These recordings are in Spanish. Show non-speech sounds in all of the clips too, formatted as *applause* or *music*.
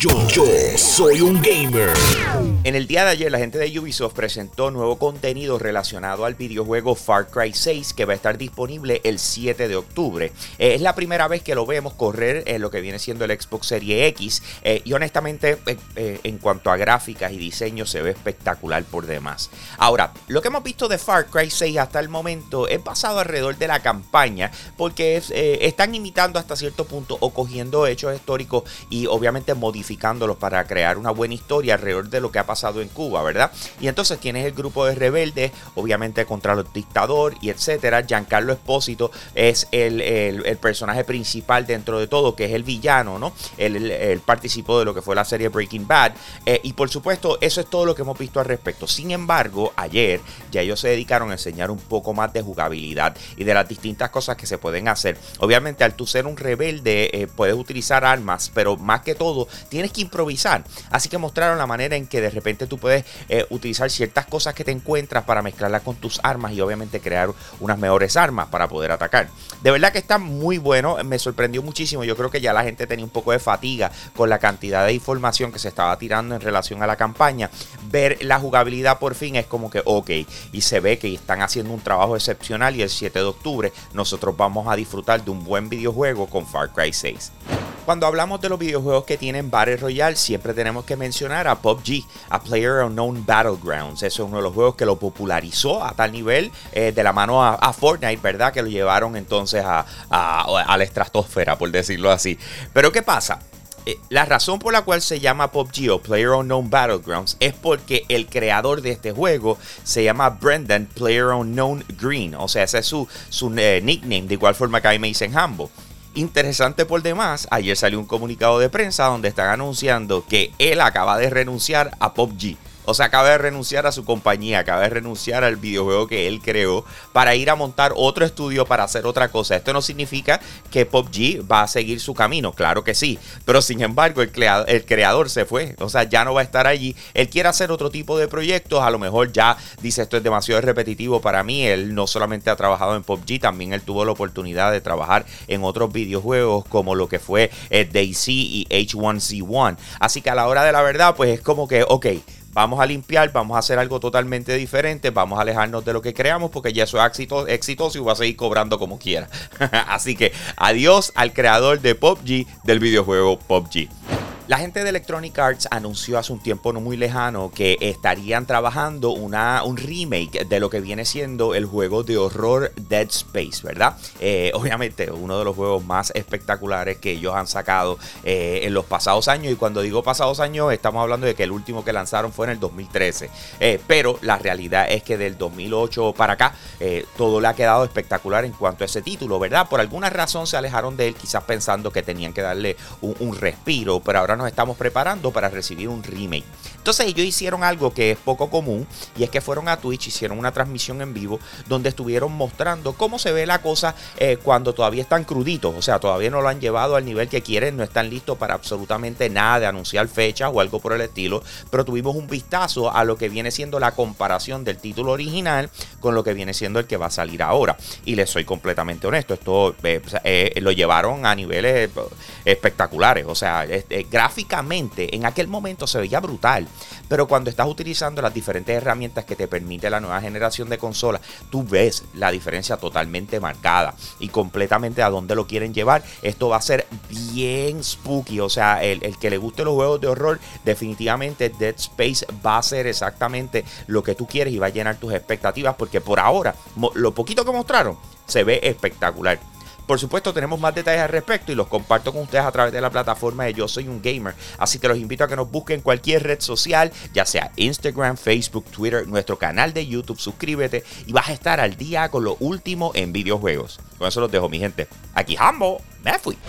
Yo, soy un gamer. En el día de ayer, la gente de Ubisoft presentó nuevo contenido relacionado al videojuego Far Cry 6 que va a estar disponible el 7 de octubre. Eh, es la primera vez que lo vemos correr en lo que viene siendo el Xbox Series X eh, y honestamente eh, en cuanto a gráficas y diseño se ve espectacular por demás. Ahora, lo que hemos visto de Far Cry 6 hasta el momento es basado alrededor de la campaña porque están imitando hasta cierto punto o cogiendo hechos históricos y obviamente modificando para crear una buena historia alrededor de lo que ha pasado en Cuba, ¿verdad? Y entonces tienes el grupo de rebeldes, obviamente contra los dictadores y etcétera. Giancarlo Espósito es el, personaje principal dentro de todo, que es el villano, ¿no? Él, participó de lo que fue la serie Breaking Bad. Eh, y por supuesto, eso es todo lo que hemos visto al respecto. Sin embargo, ayer ya ellos se dedicaron a enseñar un poco más de jugabilidad y de las distintas cosas que se pueden hacer. Obviamente, al tú ser un rebelde, eh, puedes utilizar armas, pero más que todo, tienes que improvisar. Así que mostraron la manera en que de repente tú puedes eh, utilizar ciertas cosas que te encuentras para mezclarlas con tus armas y obviamente crear unas mejores armas para poder atacar. De verdad que está muy bueno, me sorprendió muchísimo. Yo creo que ya la gente tenía un poco de fatiga con la cantidad de información que se estaba tirando en relación a la campaña. Ver la jugabilidad por fin es como que ok, y se ve que están haciendo un trabajo excepcional y el 7 de octubre nosotros vamos a disfrutar de un buen videojuego con Far Cry 6. Cuando hablamos de los videojuegos que tienen Battle Royale, siempre tenemos que mencionar a PUBG, a Player Unknown Battlegrounds. Eso es uno de los juegos que lo popularizó a tal nivel eh, de la mano a, Fortnite, ¿verdad? Que lo llevaron entonces a, la estratosfera, por decirlo así. Pero ¿qué pasa? Eh, la razón por la cual se llama PUBG o Player Unknown Battlegrounds es porque el creador de este juego se llama Brendan Player Unknown Green. O sea, ese es su, su eh, nickname, de igual forma que ahí me dicen Hambo. Interesante por demás, ayer salió un comunicado de prensa donde están anunciando que él acaba de renunciar a PUBG. O sea, acaba de renunciar a su compañía, acaba de renunciar al videojuego que él creó para ir a montar otro estudio para hacer otra cosa. Esto no significa que PUBG va a seguir su camino, claro que sí. Pero sin embargo, el creador, se fue. O sea, ya no va a estar allí. Él quiere hacer otro tipo de proyectos. A lo mejor ya dice esto es demasiado repetitivo para mí. Él no solamente ha trabajado en PUBG, también él tuvo la oportunidad de trabajar en otros videojuegos como lo que fue eh, DayZ y H1Z1. Así que a la hora de la verdad, pues es como que, ok vamos a limpiar, vamos a hacer algo totalmente diferente, vamos a alejarnos de lo que creamos porque ya eso es exitoso y va a seguir cobrando como quiera. *laughs* Así que adiós al creador de PUBG del videojuego PUBG. La gente de Electronic Arts anunció hace un tiempo no muy lejano que estarían trabajando una, un remake de lo que viene siendo el juego de horror Dead Space, ¿verdad? Eh, obviamente uno de los juegos más espectaculares que ellos han sacado eh, en los pasados años y cuando digo pasados años estamos hablando de que el último que lanzaron fue en el 2013, eh, pero la realidad es que del 2008 para acá todo le ha quedado espectacular en cuanto a ese título, ¿verdad? Por alguna razón se alejaron de él quizás pensando que tenían que darle un, un respiro, pero ahora nos estamos preparando para recibir un remake. Entonces ellos hicieron algo que es poco común y es que fueron a Twitch, hicieron una transmisión en vivo donde estuvieron mostrando cómo se ve la cosa eh, cuando todavía están cruditos, o sea, todavía no lo han llevado al nivel que quieren, no están listos para absolutamente nada de anunciar fechas o algo por el estilo, pero tuvimos un vistazo a lo que viene siendo la comparación del título original con lo que viene siendo el que va a salir ahora. Y les soy completamente honesto, esto eh, eh, lo llevaron a niveles espectaculares, o sea, gráficamente en aquel momento se veía brutal. Pero cuando estás utilizando las diferentes herramientas que te permite la nueva generación de consolas, tú ves la diferencia totalmente marcada y completamente a dónde lo quieren llevar. Esto va a ser bien spooky. O sea, el, el que le guste los juegos de horror, definitivamente Dead Space va a ser exactamente lo que tú quieres y va a llenar tus expectativas. Porque por ahora, lo poquito que mostraron, se ve espectacular. Por supuesto, tenemos más detalles al respecto y los comparto con ustedes a través de la plataforma de Yo Soy un Gamer. Así que los invito a que nos busquen en cualquier red social, ya sea Instagram, Facebook, Twitter, nuestro canal de YouTube. Suscríbete y vas a estar al día con lo último en videojuegos. Con eso los dejo, mi gente. Aquí Hambo, me fui. *laughs*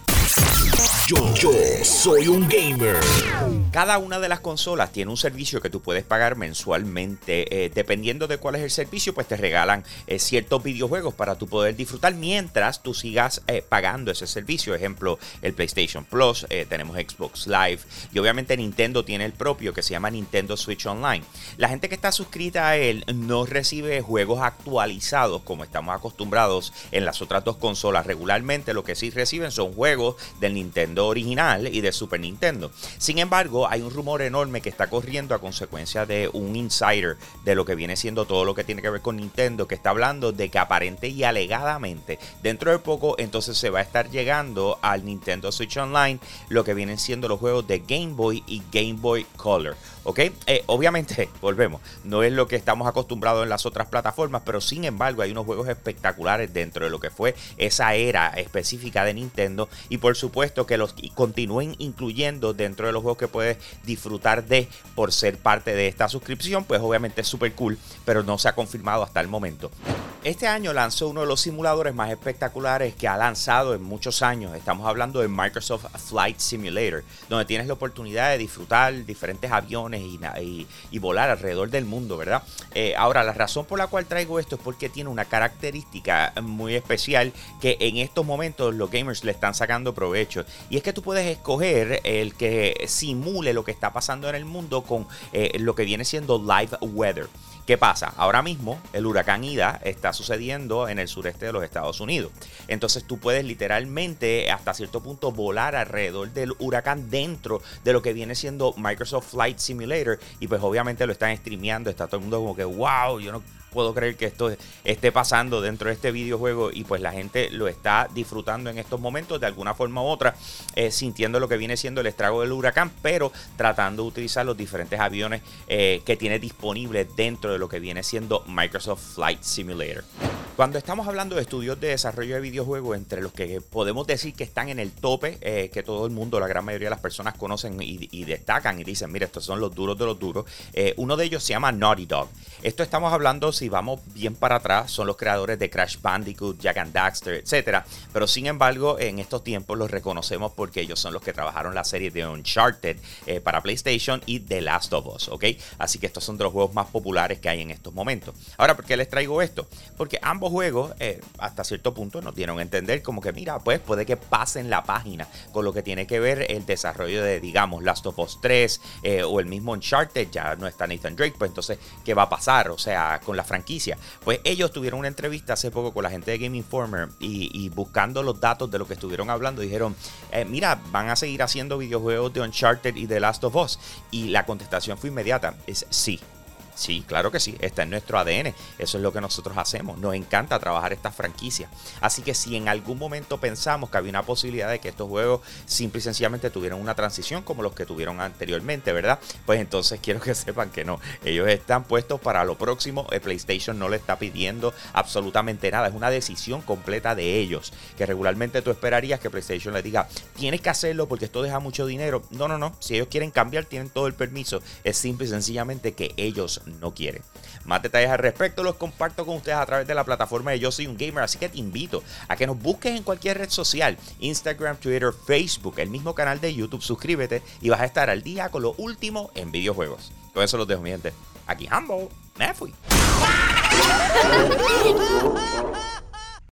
Yo, soy un gamer. Cada una de las consolas tiene un servicio que tú puedes pagar mensualmente. Eh, dependiendo de cuál es el servicio, pues te regalan eh, ciertos videojuegos para tú poder disfrutar mientras tú sigas eh, pagando ese servicio. Ejemplo, el PlayStation Plus, tenemos Xbox Live y obviamente Nintendo tiene el propio que se llama Nintendo Switch Online. La gente que está suscrita a él no recibe juegos actualizados como estamos acostumbrados en las otras dos consolas. Regularmente lo que sí reciben son juegos del Nintendo original y de Super Nintendo. Sin embargo, hay un rumor enorme que está corriendo a consecuencia de un insider de lo que viene siendo todo lo que tiene que ver con Nintendo, que está hablando de que aparente y alegadamente dentro de poco entonces se va a estar llegando al Nintendo Switch Online lo que vienen siendo los juegos de Game Boy y Game Boy Color. ¿Ok? Eh, obviamente, *laughs* volvemos, no es lo que estamos acostumbrados en las otras plataformas, pero sin embargo hay unos juegos espectaculares dentro de lo que fue esa era específica de Nintendo y por supuesto que los continúen incluyendo dentro de los juegos que puedes disfrutar de por ser parte de esta suscripción, pues obviamente es súper cool, pero no se ha confirmado hasta el momento. Este año lanzó uno de los simuladores más espectaculares que ha lanzado en muchos años. Estamos hablando de Microsoft Flight Simulator, donde tienes la oportunidad de disfrutar diferentes aviones y, volar alrededor del mundo, ¿verdad? Eh, ahora, la razón por la cual traigo esto es porque tiene una característica muy especial que en estos momentos los gamers le están sacando provecho. Y es que tú puedes escoger el que simule lo que está pasando en el mundo con eh, lo que viene siendo live weather. ¿Qué pasa? Ahora mismo el huracán Ida está sucediendo en el sureste de los Estados Unidos. Entonces tú puedes literalmente hasta cierto punto volar alrededor del huracán dentro de lo que viene siendo Microsoft Flight Simulator y pues obviamente lo están streameando, está todo el mundo como que wow, yo no puedo creer que esto esté pasando dentro de este videojuego y pues la gente lo está disfrutando en estos momentos de alguna forma u otra, eh, sintiendo lo que viene siendo el estrago del huracán, pero tratando de utilizar los diferentes aviones eh, que tiene disponibles dentro de lo que viene siendo Microsoft Flight Simulator. Cuando estamos hablando de estudios de desarrollo de videojuegos, entre los que podemos decir que están en el tope, eh, que todo el mundo, la gran mayoría de las personas conocen y, destacan y dicen, mira, estos son los duros de los duros, uno de ellos se llama Naughty Dog. Esto estamos hablando si vamos bien para atrás, son los creadores de Crash Bandicoot, Jack and Daxter, etc. Pero sin embargo, en estos tiempos los reconocemos porque ellos son los que trabajaron la serie de Uncharted eh, para PlayStation y The Last of Us, ¿ok? Así que estos son de los juegos más populares que hay en estos momentos. Ahora, ¿por qué les traigo esto? Porque ambos juegos, eh, hasta cierto punto, nos dieron a entender como que, mira, pues puede que pasen la página con lo que tiene que ver el desarrollo de, digamos, Last of Us 3 eh, o el mismo Uncharted, ya no está Nathan Drake, pues entonces, ¿qué va a pasar? O sea, con la franquicia. Pues ellos tuvieron una entrevista hace poco con la gente de Game Informer y, buscando los datos de lo que estuvieron hablando, dijeron, eh, mira, van a seguir haciendo videojuegos de Uncharted y The Last of Us. Y la contestación fue inmediata, es sí. Sí, claro que sí, está en nuestro ADN. Eso es lo que nosotros hacemos. Nos encanta trabajar esta franquicia. Así que si en algún momento pensamos que había una posibilidad de que estos juegos simple y sencillamente tuvieran una transición como los que tuvieron anteriormente, ¿verdad? Pues entonces *laughs* quiero que sepan que no. Ellos están puestos para lo próximo. El PlayStation no le está pidiendo absolutamente nada. Es una decisión completa de ellos. Que regularmente tú esperarías que PlayStation le diga, tienes que hacerlo porque esto deja mucho dinero. No, no, no. Si ellos quieren cambiar, tienen todo el permiso. Es simple y sencillamente que ellos no quiere. Más detalles al respecto los comparto con ustedes a través de la plataforma de Yo Soy un Gamer, así que te invito a que nos busques en cualquier red social, Instagram, Twitter, Facebook, el mismo canal de YouTube, suscríbete y vas a estar al día con lo último en videojuegos. Con eso los dejo, mi gente. Aquí Humble, me fui.